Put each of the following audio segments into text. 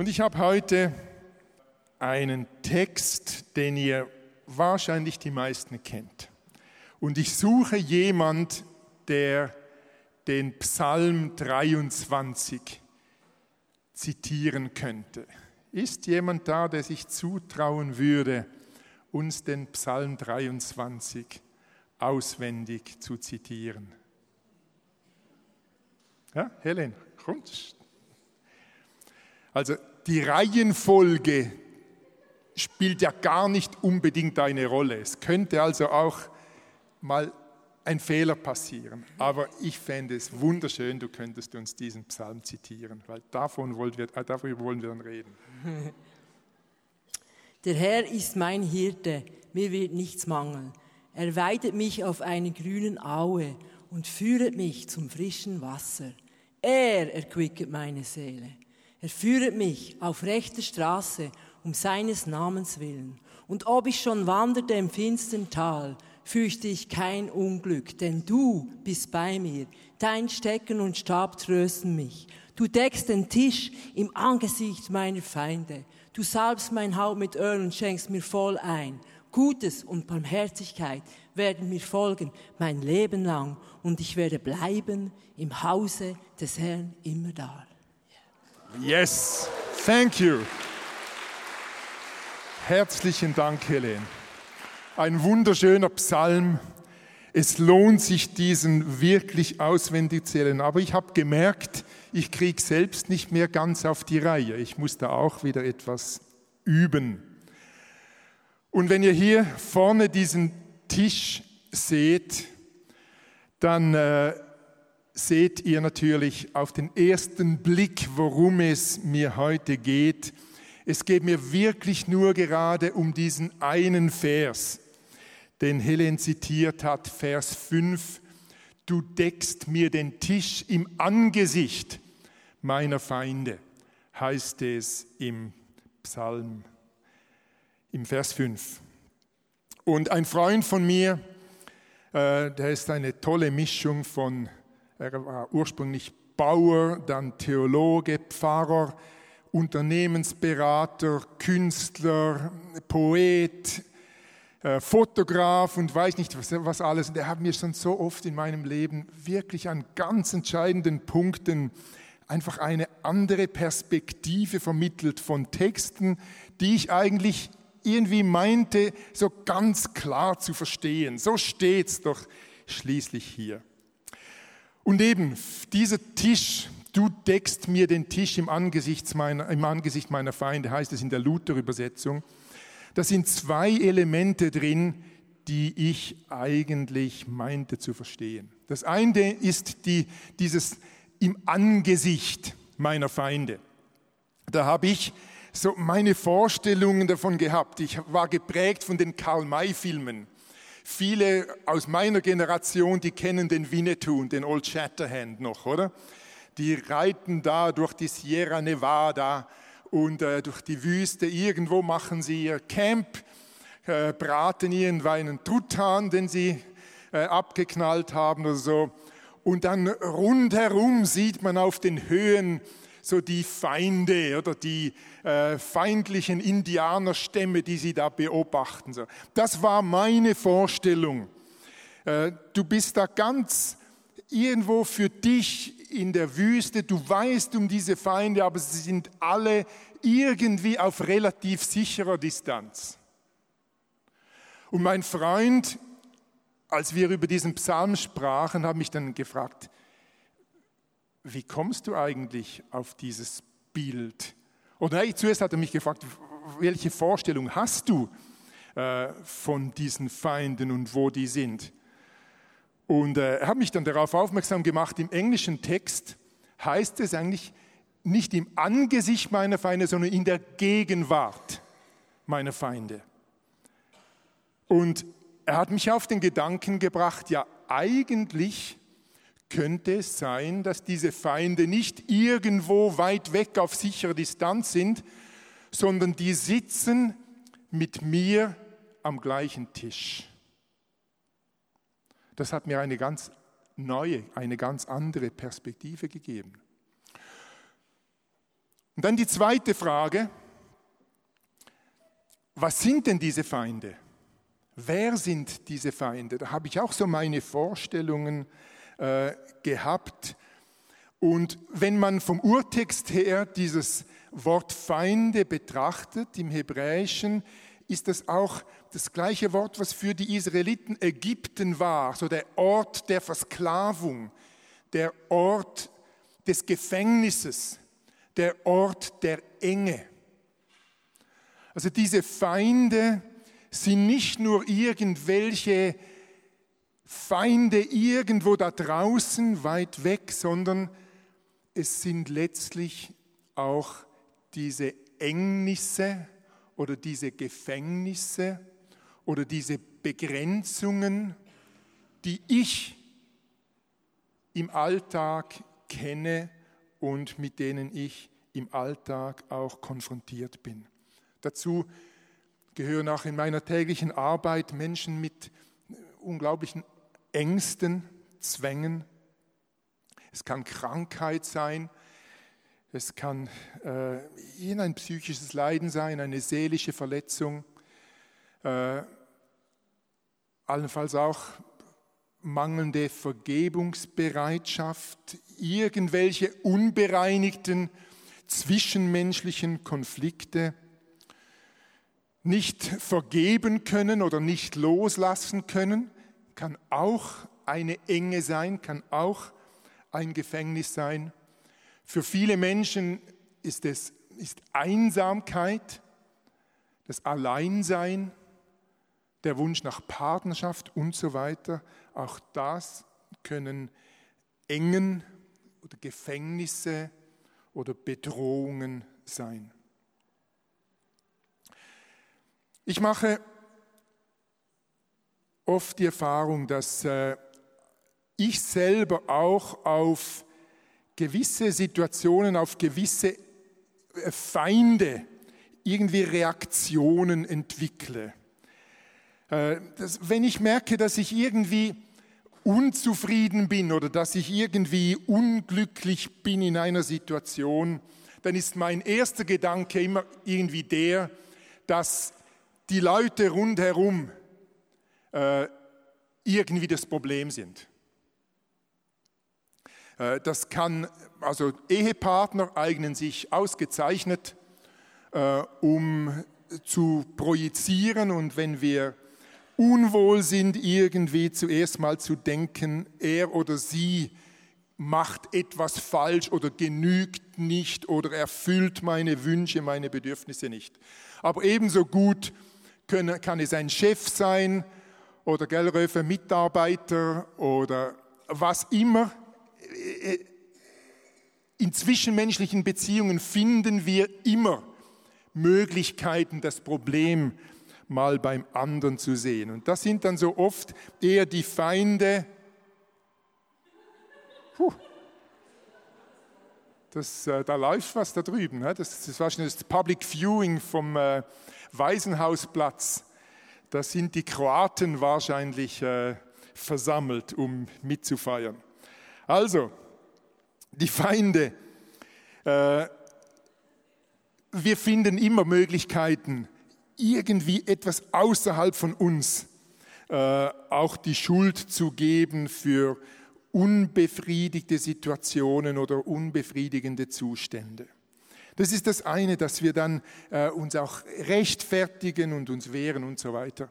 Und ich habe heute einen Text, den ihr wahrscheinlich die meisten kennt. Und ich suche jemand, der den Psalm 23 zitieren könnte. Ist jemand da, der sich zutrauen würde, uns den Psalm 23 auswendig zu zitieren? Ja, Helen, kommt. Also die Reihenfolge spielt ja gar nicht unbedingt eine Rolle. Es könnte also auch mal ein Fehler passieren. Aber ich fände es wunderschön, du könntest uns diesen Psalm zitieren, weil davon wollen wir, äh, darüber wollen wir dann reden. Der Herr ist mein Hirte, mir wird nichts mangeln. Er weidet mich auf einer grünen Aue und führet mich zum frischen Wasser. Er erquicket meine Seele. Er führet mich auf rechter Straße um seines Namens willen. Und ob ich schon wanderte im finstern Tal, fürchte ich kein Unglück, denn du bist bei mir. Dein Stecken und Stab trösten mich. Du deckst den Tisch im Angesicht meiner Feinde. Du salbst mein Haupt mit Öl und schenkst mir voll ein. Gutes und Barmherzigkeit werden mir folgen mein Leben lang und ich werde bleiben im Hause des Herrn immer da. Yes, thank you. Herzlichen Dank, Helen. Ein wunderschöner Psalm. Es lohnt sich, diesen wirklich auswendig zu zählen. Aber ich habe gemerkt, ich kriege selbst nicht mehr ganz auf die Reihe. Ich muss da auch wieder etwas üben. Und wenn ihr hier vorne diesen Tisch seht, dann äh, seht ihr natürlich auf den ersten Blick, worum es mir heute geht. Es geht mir wirklich nur gerade um diesen einen Vers, den Helen zitiert hat, Vers 5. Du deckst mir den Tisch im Angesicht meiner Feinde, heißt es im Psalm, im Vers 5. Und ein Freund von mir, äh, der ist eine tolle Mischung von er war ursprünglich Bauer, dann Theologe, Pfarrer, Unternehmensberater, Künstler, Poet, äh, Fotograf und weiß nicht was, alles. Und er hat mir schon so oft in meinem Leben wirklich an ganz entscheidenden Punkten einfach eine andere Perspektive vermittelt von Texten, die ich eigentlich irgendwie meinte, so ganz klar zu verstehen. So steht es doch schließlich hier. Und eben dieser Tisch, du deckst mir den Tisch im Angesicht meiner, im Angesicht meiner Feinde, heißt es in der Luther-Übersetzung. Da sind zwei Elemente drin, die ich eigentlich meinte zu verstehen. Das eine ist die, dieses im Angesicht meiner Feinde. Da habe ich so meine Vorstellungen davon gehabt. Ich war geprägt von den Karl-May-Filmen. Viele aus meiner Generation, die kennen den Winnetou und den Old Shatterhand noch, oder? Die reiten da durch die Sierra Nevada und äh, durch die Wüste. Irgendwo machen sie ihr Camp, äh, braten ihren Weinen Truthahn, den sie äh, abgeknallt haben oder so. Und dann rundherum sieht man auf den Höhen so die Feinde oder die äh, feindlichen Indianerstämme, die sie da beobachten. So. Das war meine Vorstellung. Äh, du bist da ganz irgendwo für dich in der Wüste, du weißt um diese Feinde, aber sie sind alle irgendwie auf relativ sicherer Distanz. Und mein Freund, als wir über diesen Psalm sprachen, hat mich dann gefragt, wie kommst du eigentlich auf dieses Bild? Oder nein, zuerst hat er mich gefragt, welche Vorstellung hast du äh, von diesen Feinden und wo die sind? Und äh, er hat mich dann darauf aufmerksam gemacht, im englischen Text heißt es eigentlich, nicht im Angesicht meiner Feinde, sondern in der Gegenwart meiner Feinde. Und er hat mich auf den Gedanken gebracht, ja eigentlich könnte es sein, dass diese Feinde nicht irgendwo weit weg auf sicherer Distanz sind, sondern die sitzen mit mir am gleichen Tisch. Das hat mir eine ganz neue, eine ganz andere Perspektive gegeben. Und dann die zweite Frage, was sind denn diese Feinde? Wer sind diese Feinde? Da habe ich auch so meine Vorstellungen äh, gehabt. Und wenn man vom Urtext her dieses Wort Feinde betrachtet im Hebräischen, ist das auch das gleiche Wort, was für die Israeliten Ägypten war, so der Ort der Versklavung, der Ort des Gefängnisses, der Ort der Enge. Also diese Feinde sind nicht nur irgendwelche Feinde irgendwo da draußen weit weg, sondern es sind letztlich auch diese Engnisse, oder diese Gefängnisse oder diese Begrenzungen, die ich im Alltag kenne und mit denen ich im Alltag auch konfrontiert bin. Dazu gehören auch in meiner täglichen Arbeit Menschen mit unglaublichen Ängsten, Zwängen. Es kann Krankheit sein, es kann äh, ein psychisches Leiden sein, eine seelische Verletzung, äh, allenfalls auch mangelnde Vergebungsbereitschaft, irgendwelche unbereinigten zwischenmenschlichen Konflikte, nicht vergeben können oder nicht loslassen können, kann auch eine Enge sein, kann auch ein Gefängnis sein. Für viele Menschen ist es ist Einsamkeit, das Alleinsein, der Wunsch nach Partnerschaft und so weiter. Auch das können Engen oder Gefängnisse oder Bedrohungen sein. Ich mache oft die Erfahrung, dass äh, ich selber auch auf gewisse Situationen, auf gewisse äh, Feinde irgendwie Reaktionen entwickle. Äh, wenn ich merke, dass ich irgendwie unzufrieden bin oder dass ich irgendwie unglücklich bin in einer Situation, dann ist mein erster Gedanke immer irgendwie der, dass die Leute rundherum äh, irgendwie das Problem sind. Äh, das kann, also Ehepartner eignen sich ausgezeichnet, äh, um zu projizieren und wenn wir unwohl sind, irgendwie zuerst mal zu denken, er oder sie macht etwas falsch oder genügt nicht oder erfüllt meine Wünsche, meine Bedürfnisse nicht. Aber ebenso gut können, kann es ein Chef sein oder Gellröfer Mitarbeiter oder was immer. In zwischenmenschlichen Beziehungen finden wir immer Möglichkeiten, das Problem mal beim anderen zu sehen. Und das sind dann so oft eher die Feinde. Puh. Das, äh, da läuft was da drüben. Ne? Das, das wahrscheinlich das Public Viewing vom äh, Waisenhausplatz. Da sind die Kroaten wahrscheinlich äh, versammelt, um mitzufeiern. Also, die Feinde. Äh, wir finden immer Möglichkeiten, irgendwie etwas außerhalb von uns äh, auch die Schuld zu geben für unbefriedigte Situationen oder unbefriedigende Zustände. Das ist das eine, dass wir dann äh, uns auch rechtfertigen und uns wehren und so weiter.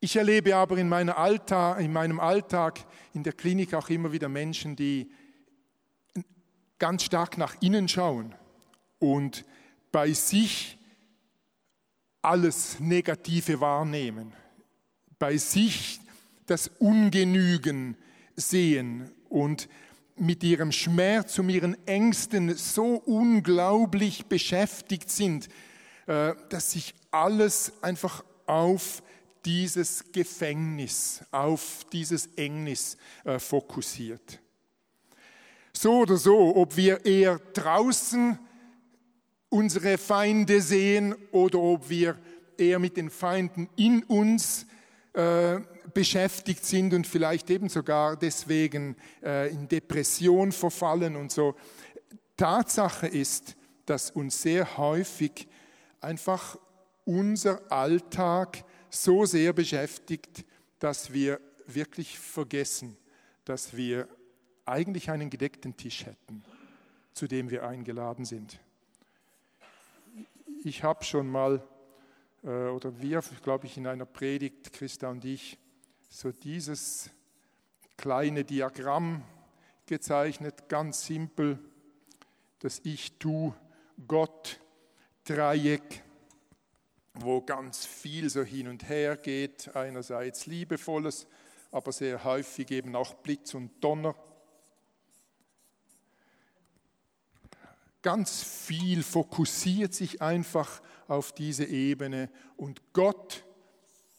Ich erlebe aber in, Alltag, in meinem Alltag in der Klinik auch immer wieder Menschen, die ganz stark nach innen schauen und bei sich alles Negative wahrnehmen, bei sich das Ungenügen sehen und mit ihrem Schmerz, um ihren Ängsten so unglaublich beschäftigt sind, äh, dass sich alles einfach auf dieses Gefängnis, auf dieses Engnis äh, fokussiert. So oder so, ob wir eher draußen unsere Feinde sehen oder ob wir eher mit den Feinden in uns äh, beschäftigt sind und vielleicht eben sogar deswegen äh, in Depression verfallen und so. Tatsache ist, dass uns sehr häufig einfach unser Alltag so sehr beschäftigt, dass wir wirklich vergessen, dass wir eigentlich einen gedeckten Tisch hätten, zu dem wir eingeladen sind. Ich habe schon mal, oder wir, glaube ich, in einer Predigt, Christa und ich, so dieses kleine Diagramm gezeichnet, ganz simpel, das Ich-Tu-Gott-Dreieck, wo ganz viel so hin und her geht, einerseits liebevolles, aber sehr häufig eben auch Blitz und Donner. Ganz viel fokussiert sich einfach auf diese Ebene und Gott,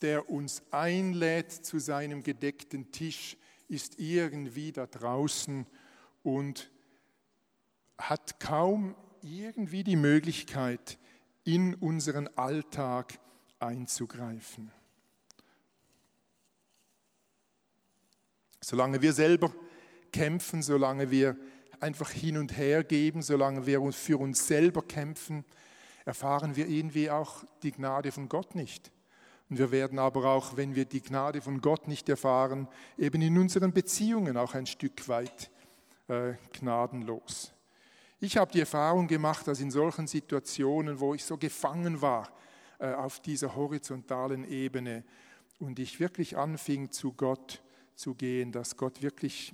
der uns einlädt zu seinem gedeckten Tisch, ist irgendwie da draußen und hat kaum irgendwie die Möglichkeit, in unseren Alltag einzugreifen. Solange wir selber kämpfen, solange wir einfach hin und her geben, solange wir für uns selber kämpfen, erfahren wir irgendwie auch die Gnade von Gott nicht. Und wir werden aber auch, wenn wir die Gnade von Gott nicht erfahren, eben in unseren Beziehungen auch ein Stück weit äh, gnadenlos. Ich habe die Erfahrung gemacht, dass in solchen Situationen, wo ich so gefangen war äh, auf dieser horizontalen Ebene und ich wirklich anfing, zu Gott zu gehen, dass Gott wirklich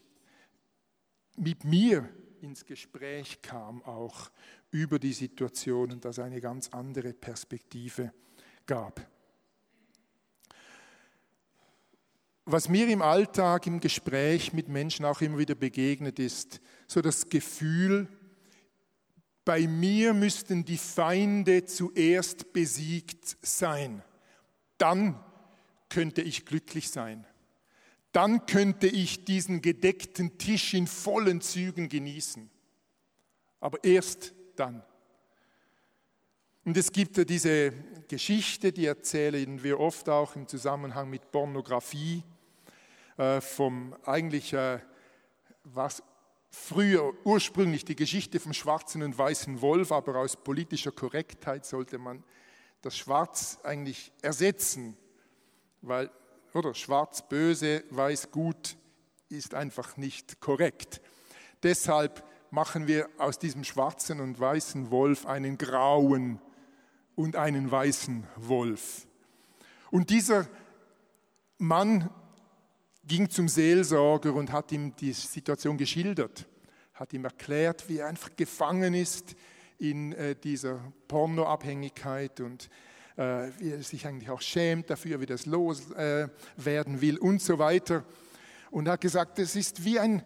mit mir ins Gespräch kam, auch über die Situation und das eine ganz andere Perspektive gab. Was mir im Alltag, im Gespräch mit Menschen auch immer wieder begegnet ist, so das Gefühl, bei mir müssten die Feinde zuerst besiegt sein. Dann könnte ich glücklich sein. Dann könnte ich diesen gedeckten Tisch in vollen Zügen genießen. Aber erst dann. Und es gibt ja diese Geschichte, die erzählen wir oft auch im Zusammenhang mit Pornografie, äh, vom eigentlich, äh, was früher ursprünglich die Geschichte vom schwarzen und weißen Wolf, aber aus politischer Korrektheit sollte man das Schwarz eigentlich ersetzen, weil, oder schwarz böse, weiß gut ist einfach nicht korrekt. Deshalb machen wir aus diesem schwarzen und weißen Wolf einen grauen und einen weißen Wolf. Und dieser Mann ging zum Seelsorger und hat ihm die Situation geschildert, hat ihm erklärt, wie er einfach gefangen ist in äh, dieser Pornoabhängigkeit und äh, wie er sich eigentlich auch schämt dafür, wie das loswerden äh, will und so weiter. Und hat gesagt, es ist wie ein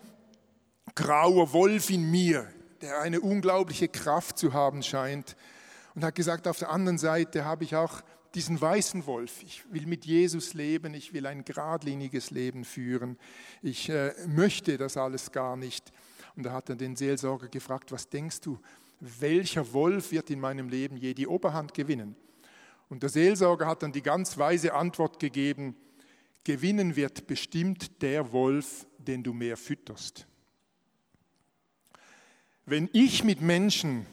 grauer Wolf in mir, der eine unglaubliche Kraft zu haben scheint. Und hat gesagt, auf der anderen Seite habe ich auch diesen weißen Wolf. Ich will mit Jesus leben, ich will ein geradliniges Leben führen. Ich äh, möchte das alles gar nicht. Und da hat er den Seelsorger gefragt, was denkst du, welcher Wolf wird in meinem Leben je die Oberhand gewinnen? Und der Seelsorger hat dann die ganz weise Antwort gegeben, gewinnen wird bestimmt der Wolf, den du mehr fütterst. Wenn ich mit Menschen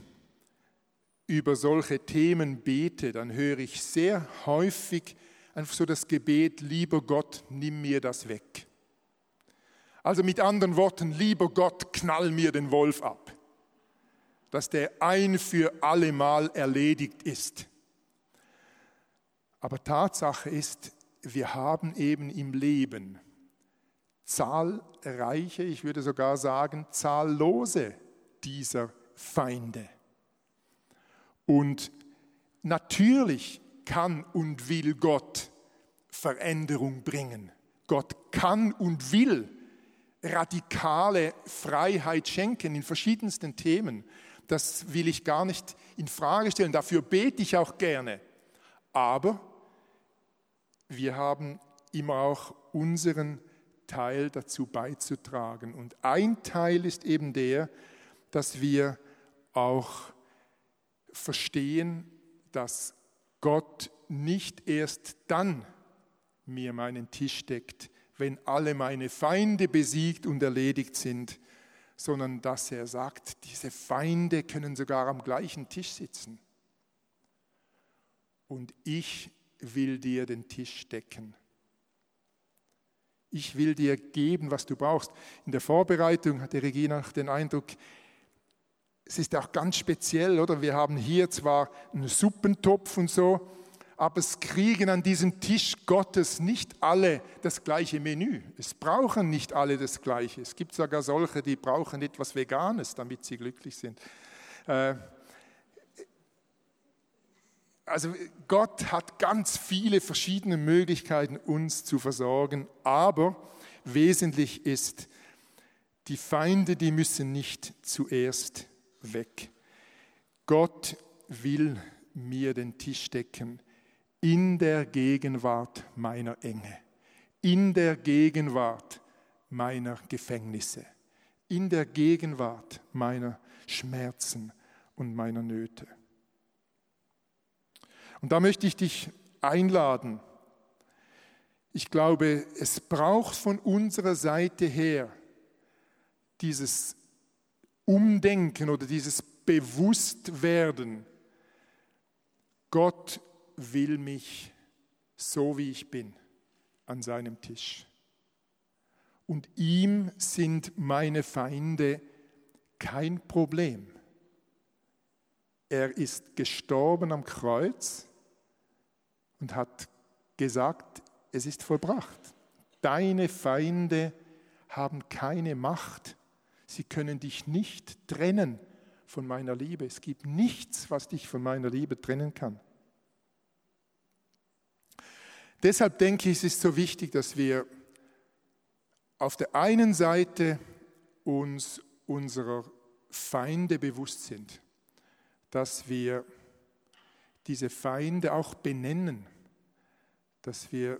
über solche Themen bete, dann höre ich sehr häufig einfach so das Gebet, lieber Gott, nimm mir das weg. Also mit anderen Worten, lieber Gott, knall mir den Wolf ab, dass der ein für alle Mal erledigt ist. Aber Tatsache ist, wir haben eben im Leben zahlreiche, ich würde sogar sagen zahllose dieser Feinde. Und natürlich kann und will Gott Veränderung bringen. Gott kann und will radikale Freiheit schenken in verschiedensten Themen. Das will ich gar nicht in Frage stellen. Dafür bete ich auch gerne. Aber wir haben immer auch unseren Teil dazu beizutragen. Und ein Teil ist eben der, dass wir auch verstehen, dass Gott nicht erst dann mir meinen Tisch deckt, wenn alle meine Feinde besiegt und erledigt sind, sondern dass er sagt, diese Feinde können sogar am gleichen Tisch sitzen. Und ich will dir den Tisch decken. Ich will dir geben, was du brauchst. In der Vorbereitung hatte Regina den Eindruck, es ist auch ganz speziell, oder? Wir haben hier zwar einen Suppentopf und so, aber es kriegen an diesem Tisch Gottes nicht alle das gleiche Menü. Es brauchen nicht alle das gleiche. Es gibt sogar solche, die brauchen etwas Veganes, damit sie glücklich sind. Äh, also Gott hat ganz viele verschiedene Möglichkeiten, uns zu versorgen, aber wesentlich ist, die Feinde, die müssen nicht zuerst weg. Gott will mir den Tisch decken in der Gegenwart meiner Enge, in der Gegenwart meiner Gefängnisse, in der Gegenwart meiner Schmerzen und meiner Nöte. Und da möchte ich dich einladen. Ich glaube, es braucht von unserer Seite her dieses Umdenken oder dieses Bewusstwerden. Gott will mich so, wie ich bin, an seinem Tisch. Und ihm sind meine Feinde kein Problem. Er ist gestorben am Kreuz und hat gesagt, es ist vollbracht. Deine Feinde haben keine Macht. Sie können dich nicht trennen von meiner Liebe. Es gibt nichts, was dich von meiner Liebe trennen kann. Deshalb denke ich, es ist so wichtig, dass wir auf der einen Seite uns unserer Feinde bewusst sind, dass wir diese Feinde auch benennen, dass wir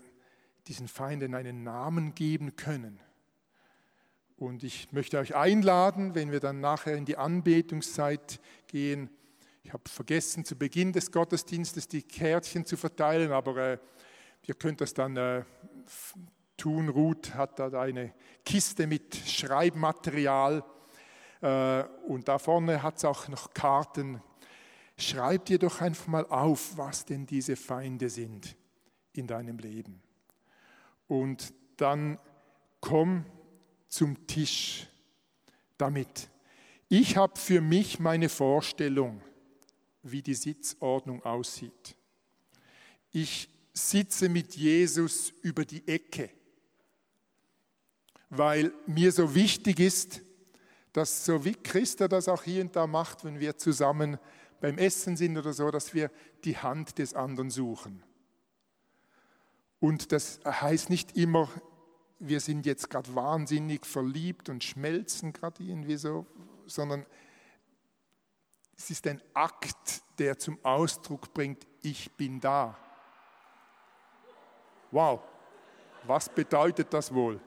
diesen Feinden einen Namen geben können. Und ich möchte euch einladen, wenn wir dann nachher in die Anbetungszeit gehen. Ich habe vergessen, zu Beginn des Gottesdienstes die Kärtchen zu verteilen, aber äh, Ihr könnt das dann äh, tun. Ruth hat da eine Kiste mit Schreibmaterial äh, und da vorne hat es auch noch Karten. Schreib dir doch einfach mal auf, was denn diese Feinde sind in deinem Leben. Und dann komm zum Tisch damit. Ich habe für mich meine Vorstellung, wie die Sitzordnung aussieht. Ich sitze mit Jesus über die Ecke, weil mir so wichtig ist, dass so wie Christa das auch hier und da macht, wenn wir zusammen beim Essen sind oder so, dass wir die Hand des anderen suchen. Und das heißt nicht immer, wir sind jetzt gerade wahnsinnig verliebt und schmelzen gerade irgendwie so, sondern es ist ein Akt, der zum Ausdruck bringt, ich bin da. Wow, was bedeutet das wohl?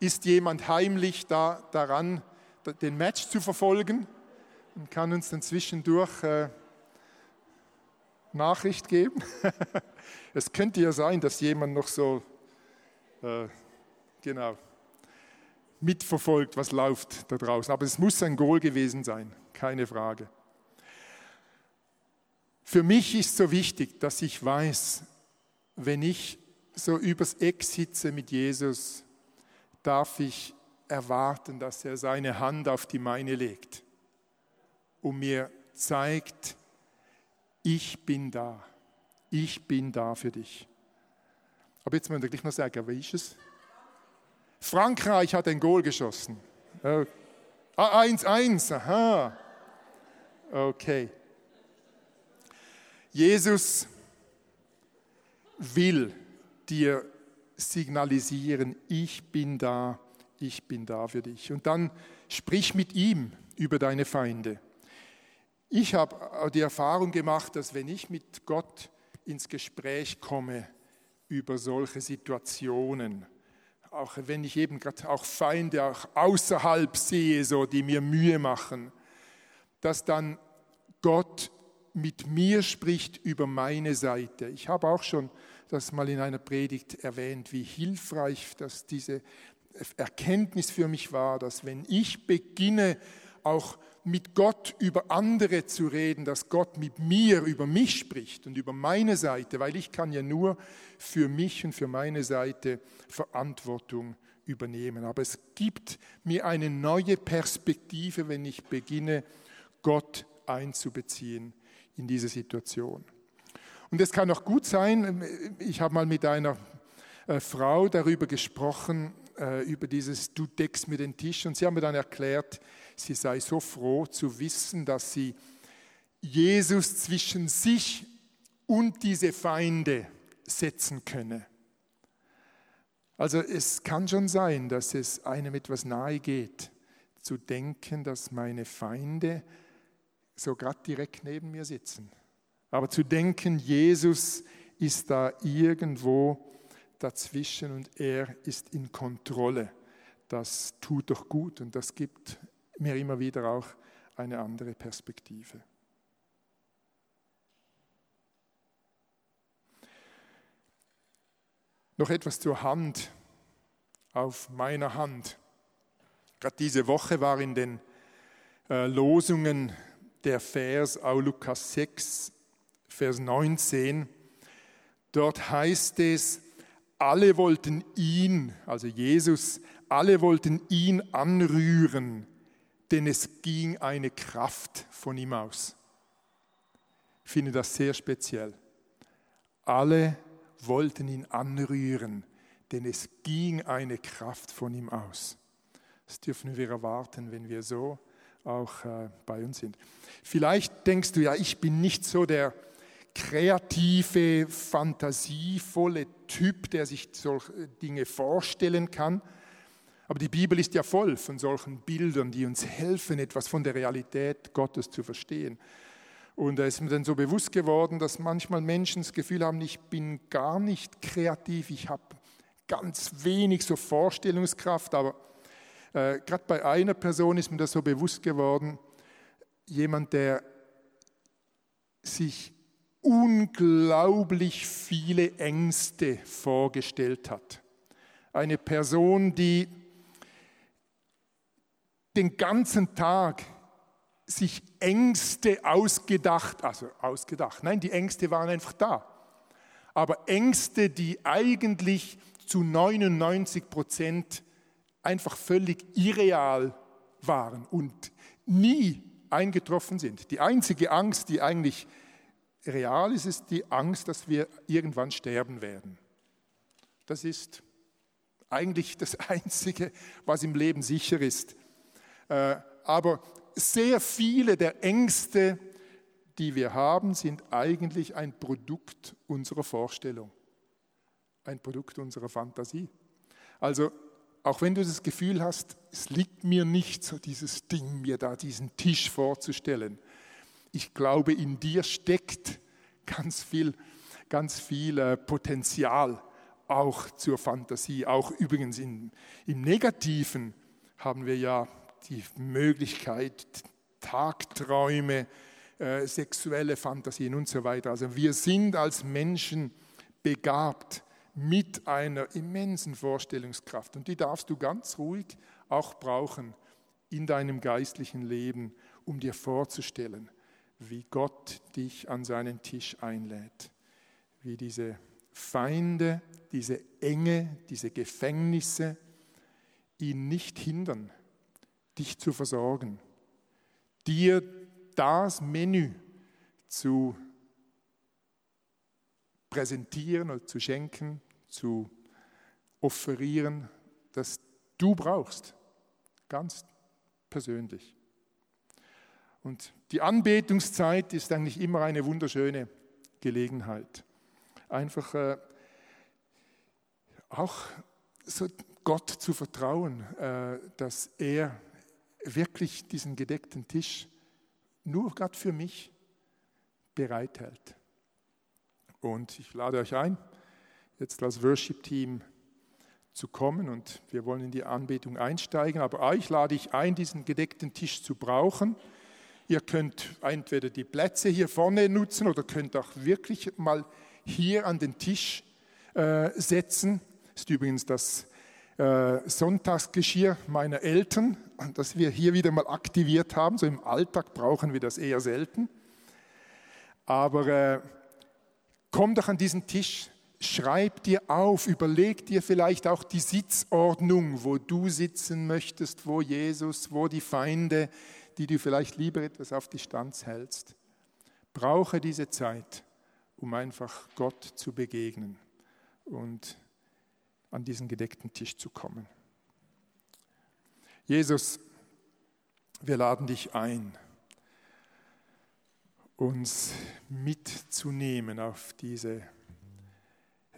Ist jemand heimlich da daran, den Match zu verfolgen und kann uns dann zwischendurch äh, Nachricht geben? es könnte ja sein, dass jemand noch so, äh, genau, mitverfolgt, was läuft da draußen. Aber es muss ein Goal gewesen sein, keine Frage. Für mich ist so wichtig, dass ich weiß, wenn ich so übers Eck sitze mit Jesus, darf ich erwarten, dass er seine Hand auf die meine legt und mir zeigt, ich bin da, ich bin da für dich. Aber jetzt muss ich gleich noch sagen, wer ist es? Frankreich hat ein Goal geschossen. Oh. Ah, 1-1, aha. Okay. Jesus will dir signalisieren, ich bin da, ich bin da für dich. Und dann sprich mit ihm über deine Feinde. Ich habe die Erfahrung gemacht, dass wenn ich mit Gott ins Gespräch komme über solche Situationen, auch wenn ich eben gerade auch Feinde auch außerhalb sehe, so die mir Mühe machen, dass dann Gott mit mir spricht über meine Seite. Ich habe auch schon das mal in einer Predigt erwähnt, wie hilfreich dass diese Erkenntnis für mich war, dass wenn ich beginne, auch mit Gott über andere zu reden, dass Gott mit mir über mich spricht und über meine Seite, weil ich kann ja nur für mich und für meine Seite Verantwortung übernehmen. Aber es gibt mir eine neue Perspektive, wenn ich beginne, Gott einzubeziehen in diese Situation. Und es kann auch gut sein, ich habe mal mit einer äh, Frau darüber gesprochen, äh, über dieses Du deckst mir den Tisch. Und sie haben mir dann erklärt, sie sei so froh zu wissen, dass sie Jesus zwischen sich und diese Feinde setzen könne. Also es kann schon sein, dass es einem etwas nahe geht, zu denken, dass meine Feinde so gerade direkt neben mir sitzen. Aber zu denken, Jesus ist da irgendwo dazwischen und er ist in Kontrolle, das tut doch gut und das gibt mir immer wieder auch eine andere Perspektive. Noch etwas zur Hand auf meiner Hand. Gerade diese Woche war in den äh, Losungen der Vers aus Lukas 6, Vers 19. Dort heißt es, alle wollten ihn, also Jesus, alle wollten ihn anrühren, denn es ging eine Kraft von ihm aus. Ich finde das sehr speziell. Alle wollten ihn anrühren, denn es ging eine Kraft von ihm aus. Das dürfen wir erwarten, wenn wir so auch äh, bei uns sind. Vielleicht denkst du, ja, ich bin nicht so der kreative, fantasievolle Typ, der sich solche Dinge vorstellen kann. Aber die Bibel ist ja voll von solchen Bildern, die uns helfen, etwas von der Realität Gottes zu verstehen. Und da ist mir dann so bewusst geworden, dass manchmal Menschen das Gefühl haben, ich bin gar nicht kreativ, ich habe ganz wenig so Vorstellungskraft, aber äh, gerade bei einer Person ist mir das so bewusst geworden, jemand, der sich unglaublich viele Ängste vorgestellt hat. Eine Person, die den ganzen Tag sich Ängste ausgedacht, also ausgedacht, nein, die Ängste waren einfach da, aber Ängste, die eigentlich zu 99 Prozent einfach völlig irreal waren und nie eingetroffen sind. Die einzige Angst, die eigentlich real ist, ist die Angst, dass wir irgendwann sterben werden. Das ist eigentlich das Einzige, was im Leben sicher ist. Äh, aber sehr viele der Ängste, die wir haben, sind eigentlich ein Produkt unserer Vorstellung, ein Produkt unserer Fantasie. Also auch wenn du das Gefühl hast, es liegt mir nicht so dieses Ding, mir da diesen Tisch vorzustellen, ich glaube, in dir steckt ganz viel, ganz viel äh, Potenzial auch zur Fantasie. Auch übrigens in, im Negativen haben wir ja die Möglichkeit, Tagträume, äh, sexuelle Fantasien und so weiter. Also wir sind als Menschen begabt mit einer immensen Vorstellungskraft und die darfst du ganz ruhig auch brauchen in deinem geistlichen Leben, um dir vorzustellen, wie Gott dich an seinen Tisch einlädt, wie diese Feinde, diese Enge, diese Gefängnisse ihn nicht hindern, dich zu versorgen, dir das Menü zu präsentieren oder zu schenken, zu offerieren, das du brauchst, ganz persönlich. Und die Anbetungszeit ist eigentlich immer eine wunderschöne Gelegenheit. Einfach äh, auch so Gott zu vertrauen, äh, dass er wirklich diesen gedeckten Tisch nur gerade für mich bereithält. Und ich lade euch ein, jetzt als Worship-Team zu kommen und wir wollen in die Anbetung einsteigen. Aber euch lade ich ein, diesen gedeckten Tisch zu brauchen. Ihr könnt entweder die Plätze hier vorne nutzen oder könnt auch wirklich mal hier an den Tisch äh, setzen. Ist übrigens das äh, Sonntagsgeschirr meiner Eltern, das wir hier wieder mal aktiviert haben. So im Alltag brauchen wir das eher selten. Aber äh, komm doch an diesen Tisch, schreib dir auf, überleg dir vielleicht auch die Sitzordnung, wo du sitzen möchtest, wo Jesus, wo die Feinde, die du vielleicht lieber etwas auf Distanz hältst. Brauche diese Zeit, um einfach Gott zu begegnen und an diesen gedeckten Tisch zu kommen. Jesus, wir laden dich ein, uns mitzunehmen auf diese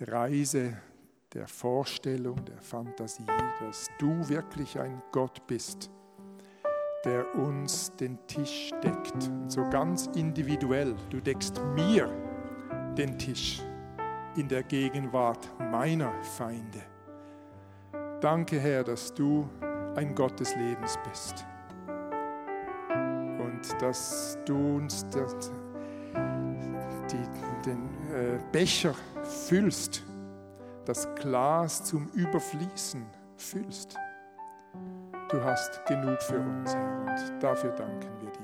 Reise der Vorstellung, der Fantasie, dass du wirklich ein Gott bist, der uns den Tisch deckt. Und so ganz individuell. Du deckst mir den Tisch in der Gegenwart meiner Feinde. Danke, Herr, dass du ein Gott des Lebens bist und dass du uns das, die, den äh, Becher füllst, das Glas zum Überfließen füllst. Du hast genug für uns, Herr, und dafür danken wir dir.